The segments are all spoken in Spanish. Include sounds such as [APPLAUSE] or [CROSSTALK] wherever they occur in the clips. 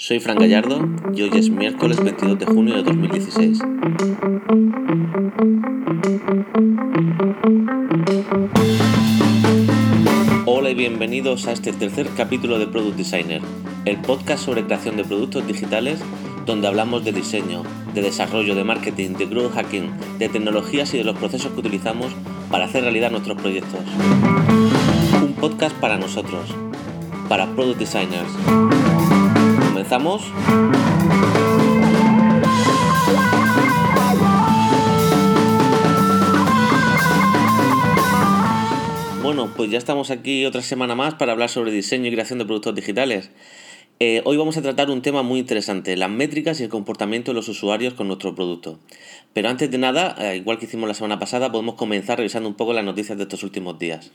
Soy Fran Gallardo y hoy es miércoles 22 de junio de 2016. Hola y bienvenidos a este tercer capítulo de Product Designer, el podcast sobre creación de productos digitales donde hablamos de diseño, de desarrollo, de marketing, de growth hacking, de tecnologías y de los procesos que utilizamos para hacer realidad nuestros proyectos. Un podcast para nosotros, para Product Designers. ¿Comenzamos? Bueno, pues ya estamos aquí otra semana más para hablar sobre diseño y creación de productos digitales. Eh, hoy vamos a tratar un tema muy interesante, las métricas y el comportamiento de los usuarios con nuestro producto. Pero antes de nada, eh, igual que hicimos la semana pasada, podemos comenzar revisando un poco las noticias de estos últimos días.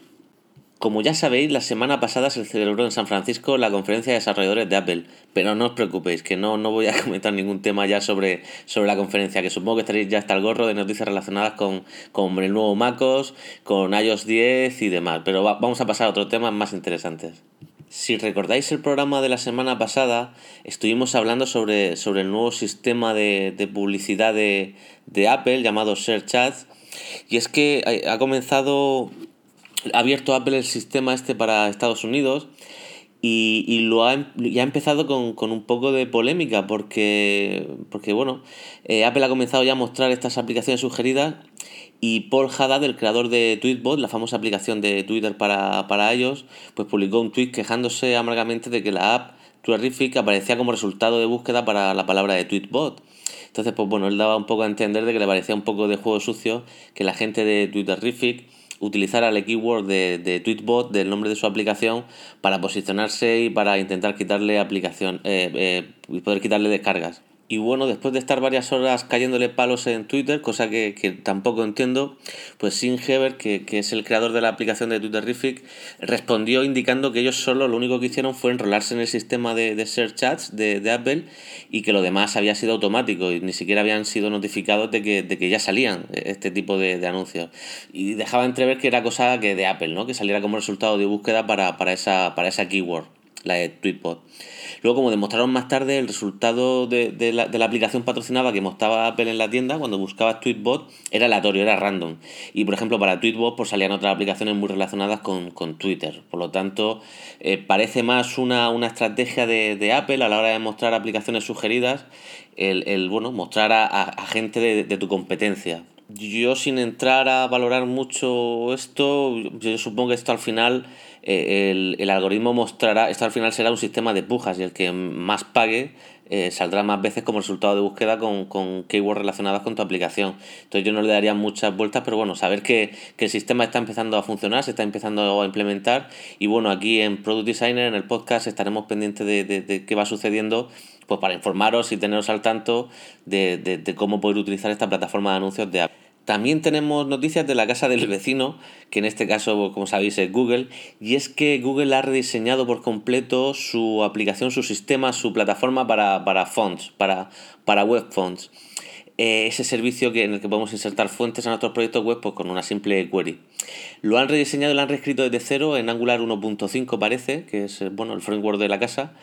Como ya sabéis, la semana pasada se celebró en San Francisco la conferencia de desarrolladores de Apple, pero no os preocupéis, que no, no voy a [LAUGHS] comentar ningún tema ya sobre, sobre la conferencia, que supongo que estaréis ya hasta el gorro de noticias relacionadas con, con el nuevo MacOS, con iOS 10 y demás, pero vamos a pasar a otros temas más interesantes. Si recordáis el programa de la semana pasada, estuvimos hablando sobre, sobre el nuevo sistema de, de publicidad de, de Apple llamado Search Ads, y es que ha comenzado abierto Apple el sistema este para Estados Unidos y, y lo ha, em, ha empezado con, con, un poco de polémica porque, porque bueno, eh, Apple ha comenzado ya a mostrar estas aplicaciones sugeridas y Paul Haddad, el creador de Tweetbot, la famosa aplicación de Twitter para, para iOS, pues publicó un tweet quejándose amargamente de que la app Twitterific aparecía como resultado de búsqueda para la palabra de Tweetbot. Entonces, pues bueno, él daba un poco a entender de que le parecía un poco de juego sucio que la gente de Twitterific utilizar el keyword de, de Tweetbot del nombre de su aplicación para posicionarse y para intentar quitarle aplicación eh, eh, poder quitarle descargas. Y bueno, después de estar varias horas cayéndole palos en Twitter, cosa que, que tampoco entiendo, pues Sin Heber, que, que, es el creador de la aplicación de Twitterific, respondió indicando que ellos solo lo único que hicieron fue enrolarse en el sistema de, de Search Ads de, de, Apple y que lo demás había sido automático y ni siquiera habían sido notificados de que, de que ya salían este tipo de, de, anuncios. Y dejaba entrever que era cosa que de Apple, ¿no? que saliera como resultado de búsqueda para, para, esa, para esa keyword, la de Tweetbot. Luego, como demostraron más tarde, el resultado de, la, de, la, aplicación patrocinada que mostraba Apple en la tienda, cuando buscabas Tweetbot, era aleatorio, era random. Y, por ejemplo, para Tweetbot pues, salían otras aplicaciones muy relacionadas con, con Twitter. Por lo tanto, eh, parece más una, una estrategia de, de, Apple a la hora de mostrar aplicaciones sugeridas, el, el bueno, mostrar a, a, a gente de tu competencia. Yo sin entrar a valorar mucho esto, yo supongo que esto al final eh, el, el, algoritmo mostrará, esto al final será un sistema de pujas y el que más pague eh, saldrá más veces como resultado de búsqueda con, con keywords relacionadas con tu aplicación. Entonces yo no le daría muchas vueltas, pero bueno, saber que, que el sistema está empezando a funcionar, se está empezando a implementar y bueno, aquí en Product Designer, en el podcast, estaremos pendientes de, de, de qué va sucediendo pues para informaros y teneros al tanto de, de, cómo poder utilizar esta plataforma de anuncios de Apple. También tenemos noticias de la casa del vecino, que en este caso, como sabéis, es Google, y es que Google ha rediseñado por completo su aplicación, su sistema, su plataforma para, para fonts, para, para web fonts. Eh, ese servicio que, en el que podemos insertar fuentes a nuestros proyectos web pues, con una simple query. Lo han rediseñado y lo han reescrito desde cero en Angular 1.5 parece, que es bueno, el framework de la casa,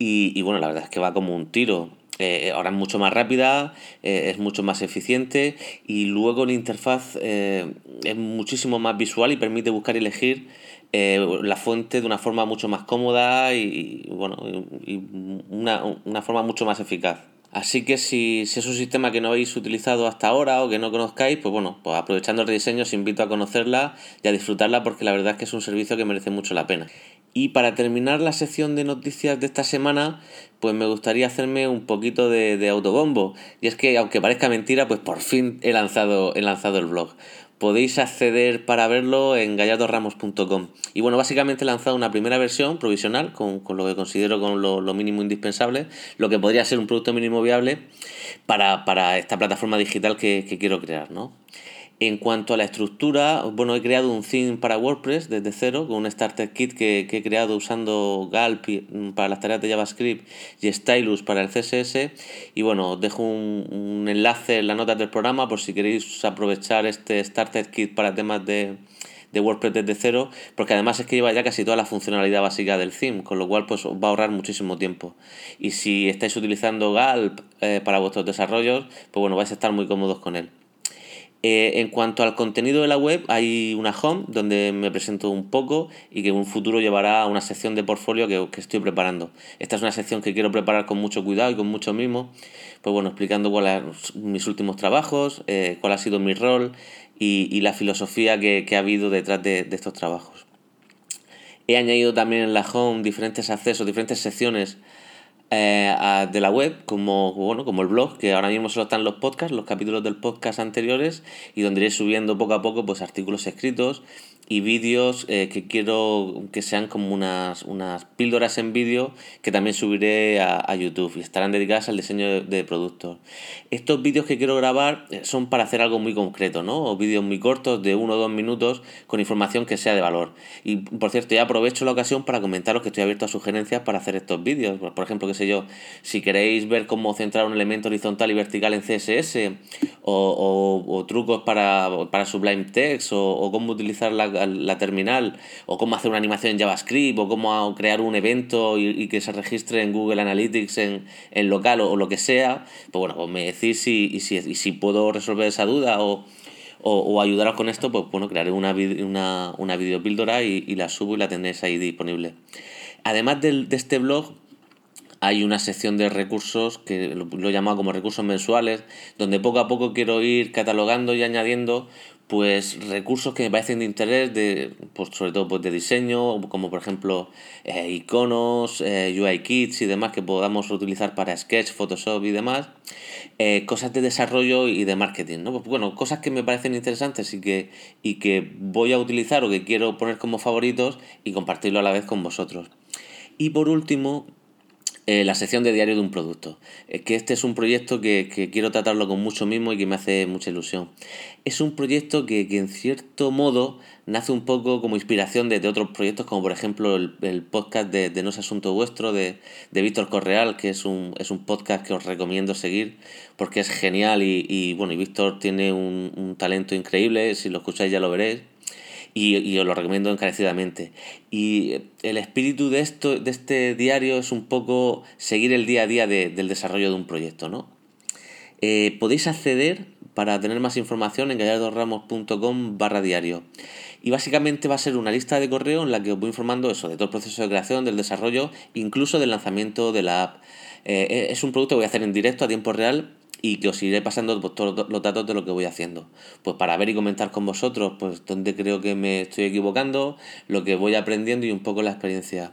y, y bueno, la verdad es que va como un tiro eh, ahora es mucho más rápida, eh, es mucho más eficiente y luego la interfaz eh, es muchísimo más visual y permite buscar y elegir la fuente de una forma mucho más cómoda y, bueno, y una, una forma mucho más eficaz. Así que si, si, es un sistema que no habéis utilizado hasta ahora o que no conozcáis, pues bueno, pues aprovechando el rediseño os invito a conocerla y a disfrutarla porque la verdad es que es un servicio que merece mucho la pena. Y para terminar la sección de noticias de esta semana, pues me gustaría hacerme un poquito de, autobombo. Y es que, aunque parezca mentira, pues por fin he lanzado, he lanzado el blog podéis acceder para verlo en gallardoramos.com. Y bueno, básicamente he lanzado una primera versión provisional con, con lo que considero con lo, lo, mínimo indispensable, lo que podría ser un producto mínimo viable para, para esta plataforma digital que, que quiero crear, ¿no? En cuanto a la estructura, bueno, he creado un theme para WordPress desde cero con un starter kit que, he creado usando Galp mm, para las tareas de JavaScript y Stylus para el CSS. Y bueno, os dejo un, enlace en las notas del programa por si queréis aprovechar este starter kit para temas de, de WordPress desde cero, porque además es que lleva ya casi toda la funcionalidad básica del theme, con lo cual pues os va a ahorrar muchísimo tiempo. Y si estáis utilizando Galp eh, para vuestros desarrollos, pues bueno, vais a estar muy cómodos con él. Eh, en cuanto al contenido de la web, hay una home donde me presento un poco y que en un futuro llevará a una sección de portfolio que, estoy preparando. Esta es una sección que quiero preparar con mucho cuidado y con mucho mimo, pues bueno, explicando cuáles mis últimos trabajos, eh, cuál ha sido mi rol y, la filosofía que, ha habido detrás de, de estos trabajos. He añadido también en la home diferentes accesos, diferentes secciones eh, de la web, como, bueno, como el blog, que ahora mismo solo están los podcasts, los capítulos del podcast anteriores, y donde iré subiendo poco a poco pues, artículos escritos y vídeos eh, que quiero que sean como unas, unas píldoras en vídeo que también subiré a, YouTube y estarán dedicadas al diseño de, productos. Estos vídeos que quiero grabar eh, son para hacer algo muy concreto, ¿no? O vídeos muy cortos de uno o dos minutos con información que sea de valor. Y por cierto, ya aprovecho la ocasión para comentaros que estoy abierto a sugerencias para hacer estos vídeos. Por ejemplo, qué sé yo, si queréis ver cómo centrar un elemento horizontal y vertical en CSS o, o, trucos para, para Sublime Text o cómo utilizar la la terminal, o cómo hacer una animación en JavaScript, o cómo crear un evento y, que se registre en Google Analytics en, en local o, lo que sea, pues bueno, pues me decís si, y si, puedo resolver esa duda o, o, ayudaros con esto, pues bueno, crearé una, una, una videopíldora y, la subo y la tendréis ahí disponible. Además de, de este blog, hay una sección de recursos que lo, he llamado como recursos mensuales, donde poco a poco quiero ir catalogando y añadiendo pues recursos que me parecen de interés, de, pues, sobre todo pues, de diseño, como por ejemplo eh, iconos, eh, UI kits y demás que podamos utilizar para Sketch, Photoshop y demás, eh, cosas de desarrollo y de marketing, ¿no? Pues, bueno, cosas que me parecen interesantes y que, y que voy a utilizar o que quiero poner como favoritos y compartirlo a la vez con vosotros. Y por último, eh, la sección de diario de un producto. Es que este es un proyecto que, quiero tratarlo con mucho mismo y que me hace mucha ilusión. Es un proyecto que, en cierto modo nace un poco como inspiración de, otros proyectos, como por ejemplo el, podcast de, No es Asunto Vuestro de, Víctor Correal, que es un, es un podcast que os recomiendo seguir porque es genial y, bueno, y Víctor tiene un, un talento increíble, si lo escucháis ya lo veréis y, os lo recomiendo encarecidamente. Y el espíritu de, esto, de este diario es un poco seguir el día a día del desarrollo de un proyecto, ¿no? Eh, podéis acceder para tener más información en gallardoramos.com barra diario. Y básicamente va a ser una lista de correo en la que os voy informando eso, de todo el proceso de creación, del desarrollo, incluso del lanzamiento de la app. Eh, es un producto que voy a hacer en directo a tiempo real y que os iré pasando pues, todos los datos de lo que voy haciendo. Pues para ver y comentar con vosotros, pues dónde creo que me estoy equivocando, lo que voy aprendiendo y un poco la experiencia.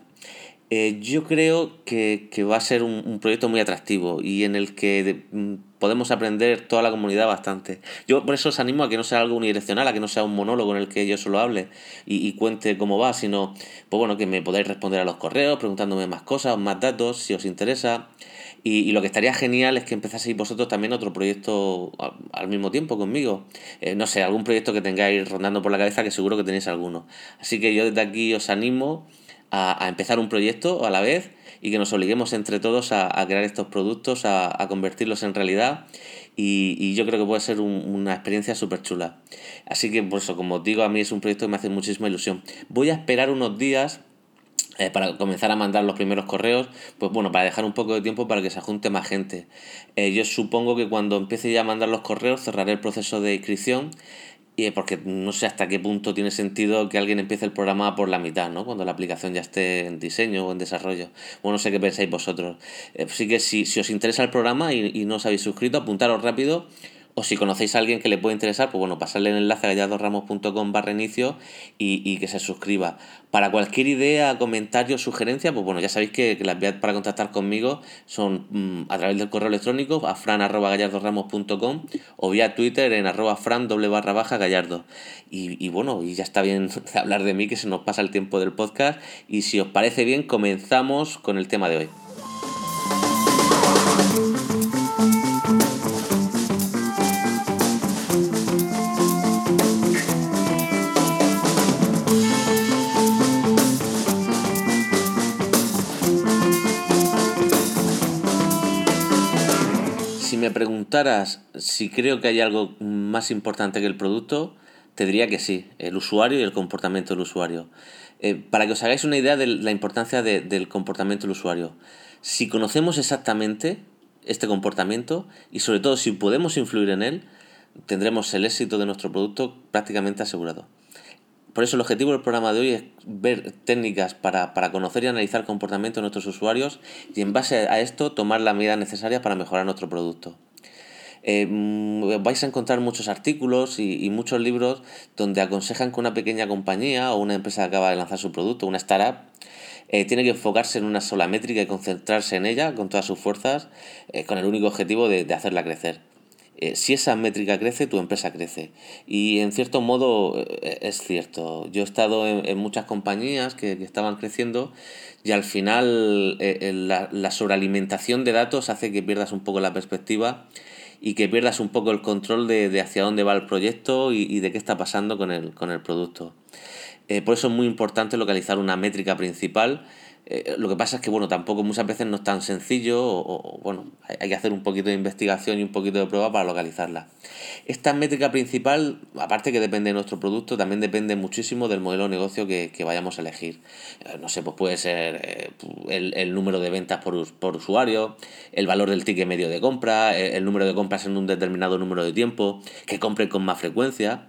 Eh, yo creo que, va a ser un, proyecto muy atractivo y en el que mm, podemos aprender toda la comunidad bastante. Yo por eso os animo a que no sea algo unidireccional, a que no sea un monólogo en el que yo solo hable y, y cuente cómo va, sino pues bueno, que me podáis responder a los correos, preguntándome más cosas, más datos, si os interesa. Y, lo que estaría genial es que empezaseis vosotros también otro proyecto al, mismo tiempo conmigo. Eh, no sé, algún proyecto que tengáis rondando por la cabeza, que seguro que tenéis alguno. Así que yo desde aquí os animo a, empezar un proyecto a la vez y que nos obliguemos entre todos a, crear estos productos, a, convertirlos en realidad. Y, yo creo que puede ser una experiencia súper chula. Así que, por eso, como os digo, a mí es un proyecto que me hace muchísima ilusión. Voy a esperar unos días eh, para comenzar a mandar los primeros correos, pues bueno, para dejar un poco de tiempo para que se junte más gente. Eh, yo supongo que cuando empiece ya a mandar los correos cerraré el proceso de inscripción y porque no sé hasta qué punto tiene sentido que alguien empiece el programa por la mitad, ¿no? Cuando la aplicación ya esté en diseño o en desarrollo. Bueno, no sé qué pensáis vosotros. Así eh, que si, si os interesa el programa y, y no os habéis suscrito, apuntaros rápido o si conocéis a alguien que le puede interesar, pues bueno, pasarle el enlace a gallardoramos.com barra inicio y, que se suscriba. Para cualquier idea, comentario, sugerencia, pues bueno, ya sabéis que, las vías para contactar conmigo son mm, a través del correo electrónico a fran.gallardoramos.com o vía Twitter en arroba fran doble barra baja gallardo. Y, bueno, y ya está bien [LAUGHS] hablar de mí que se nos pasa el tiempo del podcast y si os parece bien comenzamos con el tema de hoy. Me preguntaras si creo que hay algo más importante que el producto, Te diría que sí, el usuario y el comportamiento del usuario. Eh, para que os hagáis una idea de la importancia del comportamiento del usuario. Si conocemos exactamente este comportamiento y sobre todo si podemos influir en él, tendremos el éxito de nuestro producto prácticamente asegurado. Por eso el objetivo del programa de hoy es ver técnicas para, conocer y analizar el comportamiento de nuestros usuarios y en base a esto tomar las medidas necesarias para mejorar nuestro producto. Eh, mm, vais a encontrar muchos artículos y, muchos libros donde aconsejan que una pequeña compañía o una empresa que acaba de lanzar su producto, una startup, eh, tiene que enfocarse en una sola métrica y concentrarse en ella con todas sus fuerzas, eh, con el único objetivo de, hacerla crecer. Si esa métrica crece, tu empresa crece. Y en cierto modo es cierto. Yo he estado en, muchas compañías que, estaban creciendo y al final la, la sobrealimentación de datos hace que pierdas un poco la perspectiva y que pierdas un poco el control de, de hacia dónde va el proyecto y, y, de qué está pasando con el, con el producto. Eh, por eso es muy importante localizar una métrica principal eh, lo que pasa es que, bueno, tampoco muchas veces no es tan sencillo o, bueno, hay, que hacer un poquito de investigación y un poquito de prueba para localizarla. Esta métrica principal, aparte que depende de nuestro producto, también depende muchísimo del modelo de negocio que, vayamos a elegir. Eh, no sé, pues puede ser eh, el, número de ventas por, por, usuario, el valor del ticket medio de compra, el número de compras en un determinado número de tiempo, que compren con más frecuencia,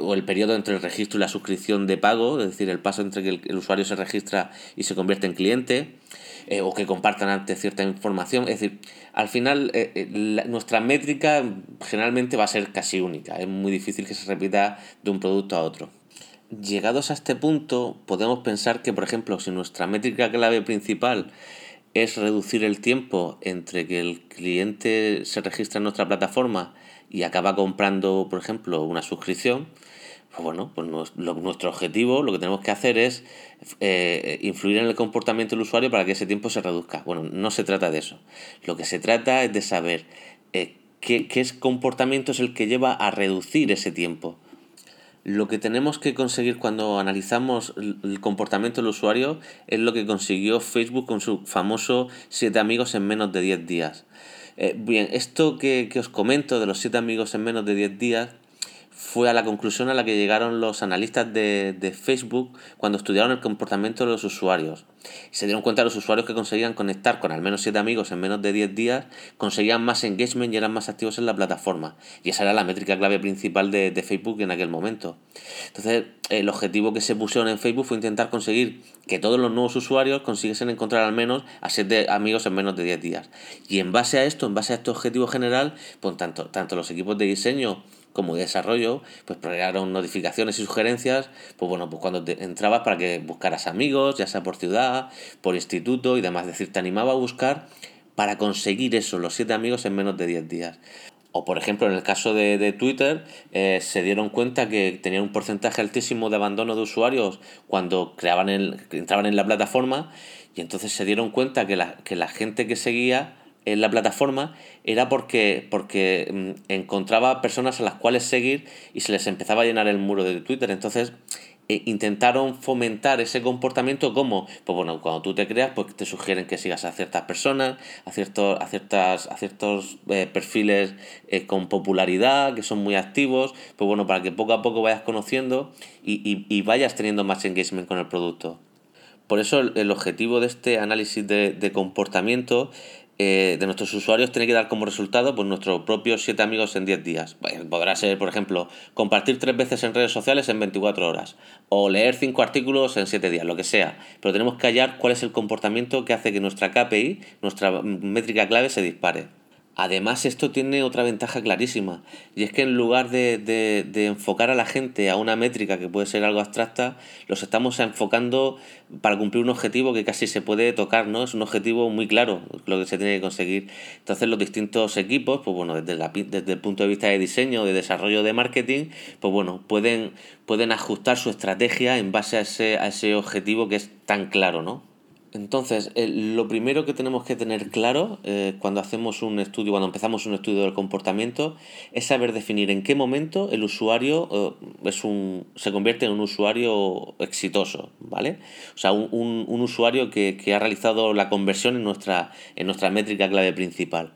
o el periodo entre el registro y la suscripción de pago, es decir, el paso entre que el usuario se registra y se convierte en cliente eh, o que compartan antes cierta información. Es decir, al final eh, eh, nuestra métrica generalmente va a ser casi única. Es muy difícil que se repita de un producto a otro. Llegados a este punto, podemos pensar que, por ejemplo, si nuestra métrica clave principal es reducir el tiempo entre que el cliente se registra en nuestra plataforma y acaba comprando, por ejemplo, una suscripción, pues bueno, pues nuestro objetivo, lo que tenemos que hacer es eh, influir en el comportamiento del usuario para que ese tiempo se reduzca. Bueno, no se trata de eso. Lo que se trata es de saber eh, qué, qué comportamiento es el que lleva a reducir ese tiempo. Lo que tenemos que conseguir cuando analizamos el comportamiento del usuario es lo que consiguió Facebook con su famoso 7 amigos en menos de 10 días. Eh, bien, esto que, que os comento de los 7 amigos en menos de 10 días fue a la conclusión a la que llegaron los analistas de, de, Facebook cuando estudiaron el comportamiento de los usuarios. se dieron cuenta de los usuarios que conseguían conectar con al menos 7 amigos en menos de 10 días, conseguían más engagement y eran más activos en la plataforma. Y esa era la métrica clave principal de, de Facebook en aquel momento. Entonces, el objetivo que se pusieron en Facebook fue intentar conseguir que todos los nuevos usuarios consiguiesen encontrar al menos a 7 amigos en menos de 10 días. Y en base a esto, en base a este objetivo general, pues tanto, tanto los equipos de diseño como de desarrollo, pues crearon notificaciones y sugerencias, pues bueno, pues cuando entrabas para que buscaras amigos, ya sea por ciudad, por instituto y demás, es decir, te animaba a buscar para conseguir eso, los siete amigos en menos de 10 días. O por ejemplo, en el caso de, Twitter, eh, se dieron cuenta que tenían un porcentaje altísimo de abandono de usuarios cuando creaban el, entraban en la plataforma y entonces se dieron cuenta que la, que la gente que seguía en la plataforma era porque, porque mm, encontraba personas a las cuales seguir y se les empezaba a llenar el muro de Twitter. Entonces e intentaron fomentar ese comportamiento como, pues bueno, cuando tú te creas, pues te sugieren que sigas a ciertas personas, a ciertos, a ciertas, a ciertos eh, perfiles eh, con popularidad, que son muy activos, pues bueno, para que poco a poco vayas conociendo y, y, vayas teniendo más engagement con el producto. Por eso el, objetivo de este análisis de, de comportamiento eh, de nuestros usuarios tiene que dar como resultado pues, nuestros propios 7 amigos en 10 días. podrá ser, por ejemplo, compartir 3 veces en redes sociales en 24 horas o leer 5 artículos en 7 días, lo que sea. Pero tenemos que hallar cuál es el comportamiento que hace que nuestra KPI, nuestra métrica clave, se dispare. Además, esto tiene otra ventaja clarísima, y es que en lugar de, de, enfocar a la gente a una métrica que puede ser algo abstracta, los estamos enfocando para cumplir un objetivo que casi se puede tocar, ¿no? Es un objetivo muy claro lo que se tiene que conseguir. Entonces, los distintos equipos, pues bueno, desde, la, desde el punto de vista de diseño, de desarrollo de marketing, pues bueno, pueden, pueden ajustar su estrategia en base a ese, a ese objetivo que es tan claro, ¿no? Entonces, lo primero que tenemos que tener claro eh, cuando hacemos un estudio, cuando empezamos un estudio del comportamiento, es saber definir en qué momento el usuario eh, es un, se convierte en un usuario exitoso, ¿vale? O sea, un, usuario que, ha realizado la conversión en nuestra, en nuestra métrica clave principal.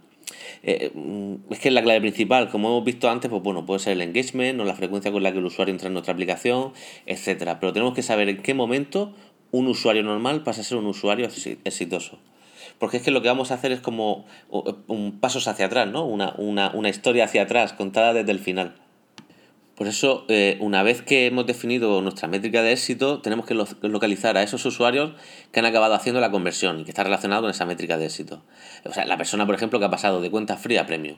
Eh, mm, es que la clave principal, como hemos visto antes, pues bueno, puede ser el engagement o la frecuencia con la que el usuario entra en nuestra aplicación, etcétera. Pero tenemos que saber en qué momento un usuario normal pasa a ser un usuario exitoso. Porque es que lo que vamos a hacer es como un pasos hacia atrás, ¿no? Una, una, una historia hacia atrás, contada desde el final. Por eso, eh, una vez que hemos definido nuestra métrica de éxito, tenemos que localizar a esos usuarios que han acabado haciendo la conversión y que está relacionado con esa métrica de éxito. O sea, la persona, por ejemplo, que ha pasado de cuenta fría a premio.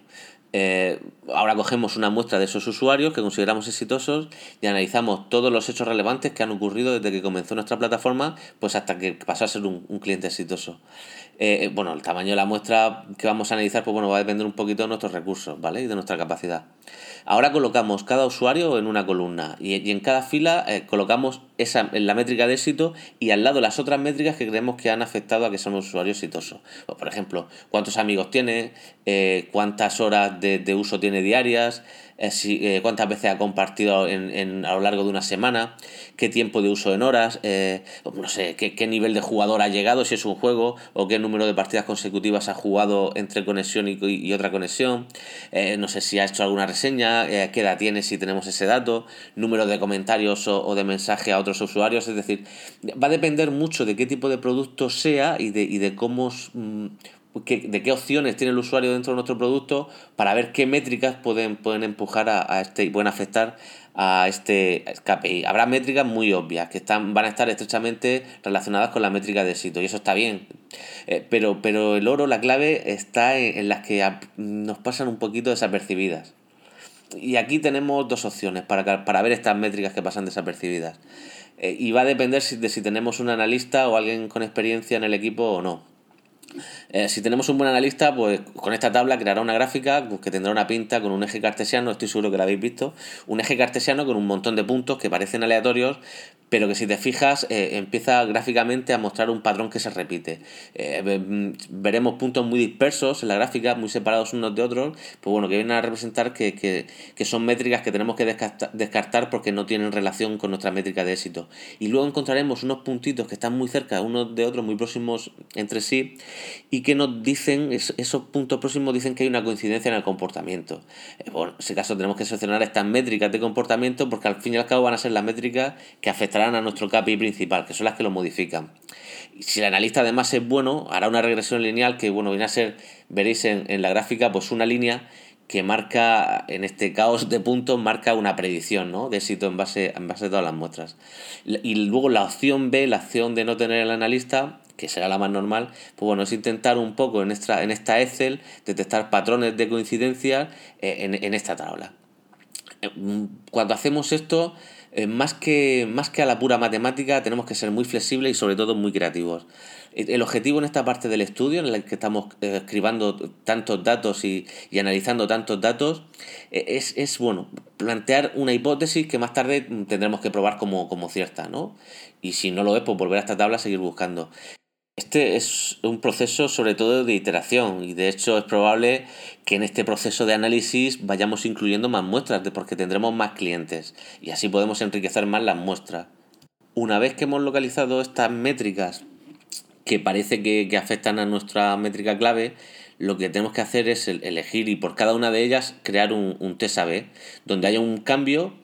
Eh, ahora cogemos una muestra de esos usuarios que consideramos exitosos y analizamos todos los hechos relevantes que han ocurrido desde que comenzó nuestra plataforma pues hasta que pasó a ser un, cliente exitoso. Eh, bueno, el tamaño de la muestra que vamos a analizar pues bueno, va a depender un poquito de nuestros recursos ¿vale? y de nuestra capacidad. Ahora colocamos cada usuario en una columna y, en cada fila eh, colocamos esa, la métrica de éxito y al lado las otras métricas que creemos que han afectado a que son un usuario exitoso. Pues, por ejemplo, cuántos amigos tiene, eh, cuántas horas de, de uso tiene diarias, eh, eh, cuántas veces ha compartido en, a lo largo de una semana, qué tiempo de uso en horas, eh, no sé, qué, nivel de jugador ha llegado si es un juego, o qué número de partidas consecutivas ha jugado entre conexión y, otra conexión, no sé si ha hecho alguna reseña, qué edad tiene si tenemos ese dato, número de comentarios o, de mensaje a otros usuarios, es decir, va a depender mucho de qué tipo de producto sea y de, y de cómo de qué opciones tiene el usuario dentro de nuestro producto para ver qué métricas pueden, pueden empujar a, este y pueden afectar a este KPI. Habrá métricas muy obvias que están, van a estar estrechamente relacionadas con la métrica de éxito y eso está bien. Eh, pero, pero el oro, la clave está en, las que nos pasan un poquito desapercibidas. Y aquí tenemos dos opciones para, para ver estas métricas que pasan desapercibidas. Eh, y va a depender de si tenemos un analista o alguien con experiencia en el equipo o no. Eh, si tenemos un buen analista, pues con esta tabla creará una gráfica pues, que tendrá una pinta con un eje cartesiano, estoy seguro que la habéis visto, un eje cartesiano con un montón de puntos que parecen aleatorios, pero que si te fijas eh, empieza gráficamente a mostrar un patrón que se repite. Eh, mm, veremos puntos muy dispersos en la gráfica, muy separados unos de otros, pues bueno, que vienen a representar que, son métricas que tenemos que descartar porque no tienen relación con nuestra métrica de éxito. Y luego encontraremos unos puntitos que están muy cerca unos de otros, muy próximos entre sí, y que nos dicen, esos puntos próximos dicen que hay una coincidencia en el comportamiento. Eh, bueno, en ese caso tenemos que seleccionar estas métricas de comportamiento porque al fin y al cabo van a ser las métricas que afectarán a nuestro KPI principal, que son las que lo modifican. Si el analista además es bueno, hará una regresión lineal que, bueno, viene a ser, veréis en, en la gráfica, pues una línea que marca, en este caos de puntos, marca una predicción ¿no? de éxito en base, en base a todas las muestras. Y luego la opción B, la opción de no tener el analista, que será la más normal, pues bueno, es intentar un poco en esta, en esta Excel detectar patrones de coincidencia eh, en, en esta tabla. Eh, cuando hacemos esto, eh, más, que, más que a la pura matemática, tenemos que ser muy flexibles y sobre todo muy creativos. El objetivo en esta parte del estudio, en el que estamos escribiendo tantos datos y, analizando tantos datos, es, es, bueno, plantear una hipótesis que más tarde tendremos que probar como, como cierta, ¿no? Y si no lo es, pues volver a esta tabla a seguir buscando. Este es un proceso sobre todo de iteración y de hecho es probable que en este proceso de análisis vayamos incluyendo más muestras porque tendremos más clientes y así podemos enriquecer más las muestras. Una vez que hemos localizado estas métricas que parece que, afectan a nuestra métrica clave, lo que tenemos que hacer es elegir y por cada una de ellas crear un, un test donde haya un cambio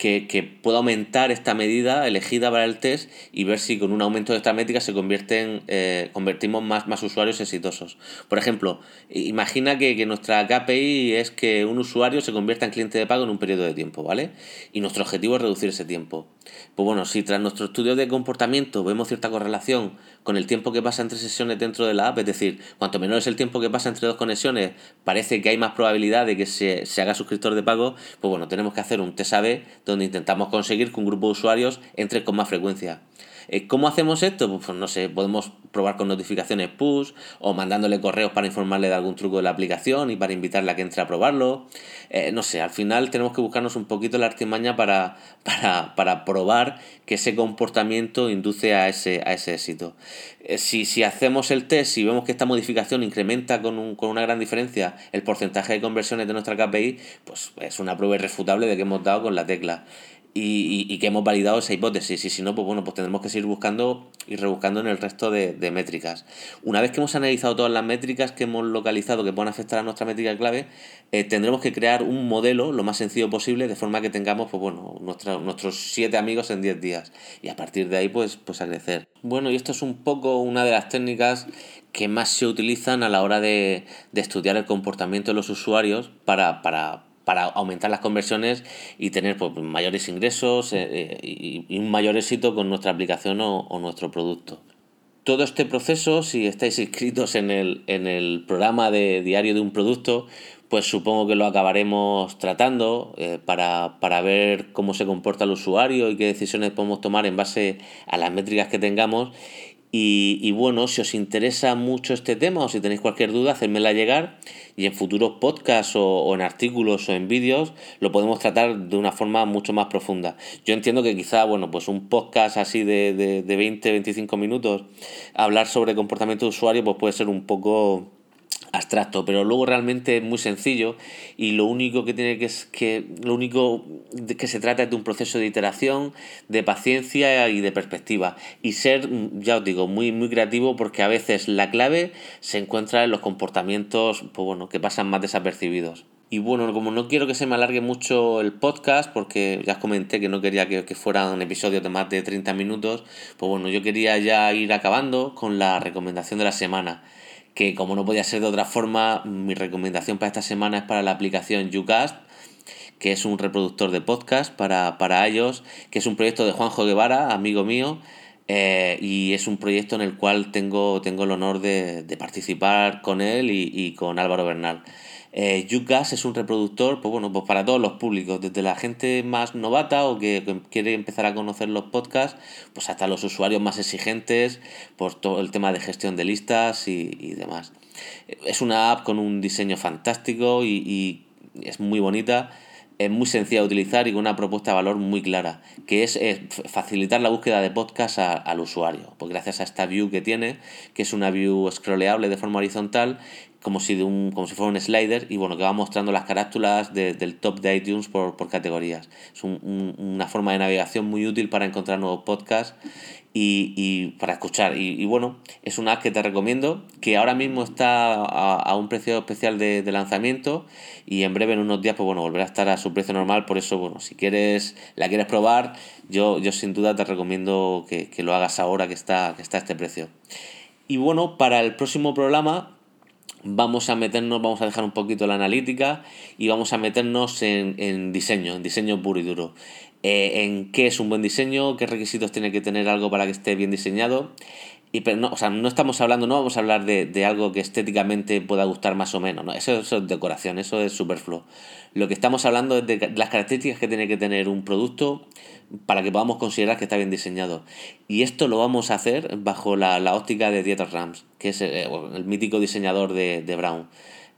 que, pueda aumentar esta medida elegida para el test y ver si con un aumento de esta métrica se convierten, eh, convertimos más, más usuarios exitosos. Por ejemplo, imagina que, que, nuestra KPI es que un usuario se convierta en cliente de pago en un periodo de tiempo, ¿vale? Y nuestro objetivo es reducir ese tiempo. Pues bueno, si tras nuestro estudio de comportamiento vemos cierta correlación con el tiempo que pasa entre sesiones dentro de la app, es decir, cuanto menor es el tiempo que pasa entre dos conexiones, parece que hay más probabilidad de que se, se haga suscriptor de pago, pues bueno, tenemos que hacer un test A-B donde intentamos conseguir que un grupo de usuarios entre con más frecuencia. Eh, ¿Cómo hacemos esto? Pues, pues no sé, podemos probar con notificaciones push o mandándole correos para informarle de algún truco de la aplicación y para invitarle a que entre a probarlo. Eh, no sé, al final tenemos que buscarnos un poquito la artimaña para, [LAUGHS] para, probar que ese comportamiento induce a ese, a ese éxito. Eh, si, si, hacemos el test y vemos que esta modificación incrementa con, con una gran diferencia el porcentaje de conversiones de nuestra KPI, pues es una prueba irrefutable de que hemos dado con la tecla. Y, que hemos validado esa hipótesis. Y si no, pues bueno, pues tendremos que seguir buscando y rebuscando en el resto de, métricas. Una vez que hemos analizado todas las métricas que hemos localizado que puedan afectar a nuestra métrica clave, eh, tendremos que crear un modelo lo más sencillo posible de forma que tengamos, pues bueno, nuestros siete amigos en 10 días. Y a partir de ahí, pues, pues a crecer. Bueno, y esto es un poco una de las técnicas que más se utilizan a la hora de, de estudiar el comportamiento de los usuarios para, para para aumentar las conversiones y tener pues, mayores ingresos eh, eh, y, un mayor éxito con nuestra aplicación o, nuestro producto. Todo este proceso, si estáis inscritos en el, en el programa de diario de un producto, pues supongo que lo acabaremos tratando eh, para, para, ver cómo se comporta el usuario y qué decisiones podemos tomar en base a las métricas que tengamos y, bueno, si os interesa mucho este tema o si tenéis cualquier duda, hacedmela llegar y en futuros podcasts o, en artículos o en vídeos lo podemos tratar de una forma mucho más profunda. Yo entiendo que quizá, bueno, pues un podcast así de, de, de 20-25 minutos, hablar sobre comportamiento de usuario, pues puede ser un poco abstracto, pero luego realmente es muy sencillo y lo único que tiene que es que lo único que se trata es de un proceso de iteración, de paciencia y de perspectiva y ser, ya os digo, muy muy creativo porque a veces la clave se encuentra en los comportamientos, pues bueno, que pasan más desapercibidos. Y bueno, como no quiero que se me alargue mucho el podcast, porque ya os comenté que no quería que, que fuera un episodio de más de 30 minutos, pues bueno, yo quería ya ir acabando con la recomendación de la semana que como no podía ser de otra forma, mi recomendación para esta semana es para la aplicación YouCast, que es un reproductor de podcast para, para iOS, que es un proyecto de Juanjo Guevara, amigo mío, eh, y es un proyecto en el cual tengo, tengo el honor de, participar con él y, y con Álvaro Bernal. Eh, es un reproductor, pues bueno, pues para todos los públicos, desde la gente más novata o que, quiere empezar a conocer los podcasts, pues hasta los usuarios más exigentes por todo el tema de gestión de listas y, demás. Es una app con un diseño fantástico y, es muy bonita es muy sencilla de utilizar y con una propuesta de valor muy clara, que es facilitar la búsqueda de podcast al usuario, pues gracias a esta view que tiene, que es una view scrolleable de forma horizontal como si, de un, como si fuera un slider y bueno, que va mostrando las carátulas del top de iTunes por, por categorías. Es una forma de navegación muy útil para encontrar nuevos podcasts y, y para escuchar. Y, bueno, es una app que te recomiendo, que ahora mismo está a, un precio especial de, de, lanzamiento y en breve, en unos días, pues bueno, volverá a estar a su precio normal. Por eso, bueno, si quieres, la quieres probar, yo, yo sin duda te recomiendo que, que lo hagas ahora que está, que está a este precio. Y bueno, para el próximo programa vamos a meternos, vamos a dejar un poquito la analítica y vamos a meternos en, diseño, en diseño puro y duro. Eh, en qué es un buen diseño, qué requisitos tiene que tener algo para que esté bien diseñado. Y pero no, o sea, no estamos hablando, no vamos a hablar de, algo que estéticamente pueda gustar más o menos, ¿no? Eso, eso es decoración, eso es superfluo. Lo que estamos hablando es de las características que tiene que tener un producto para que podamos considerar que está bien diseñado. Y esto lo vamos a hacer bajo la, óptica de Dieter Rams, que es eh, el, mítico diseñador de, Brown.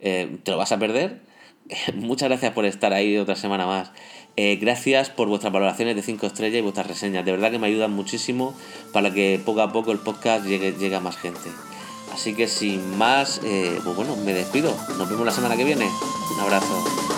Eh, ¿Te lo vas a perder? [LAUGHS] Muchas gracias por estar ahí otra semana más. Eh, gracias por vuestras valoraciones de 5 estrellas y vuestras reseñas. De verdad que me ayudan muchísimo para que poco a poco el podcast llegue, llegue a más gente. Así que sin más, pues bueno, me despido. Nos vemos la semana que viene. Un abrazo.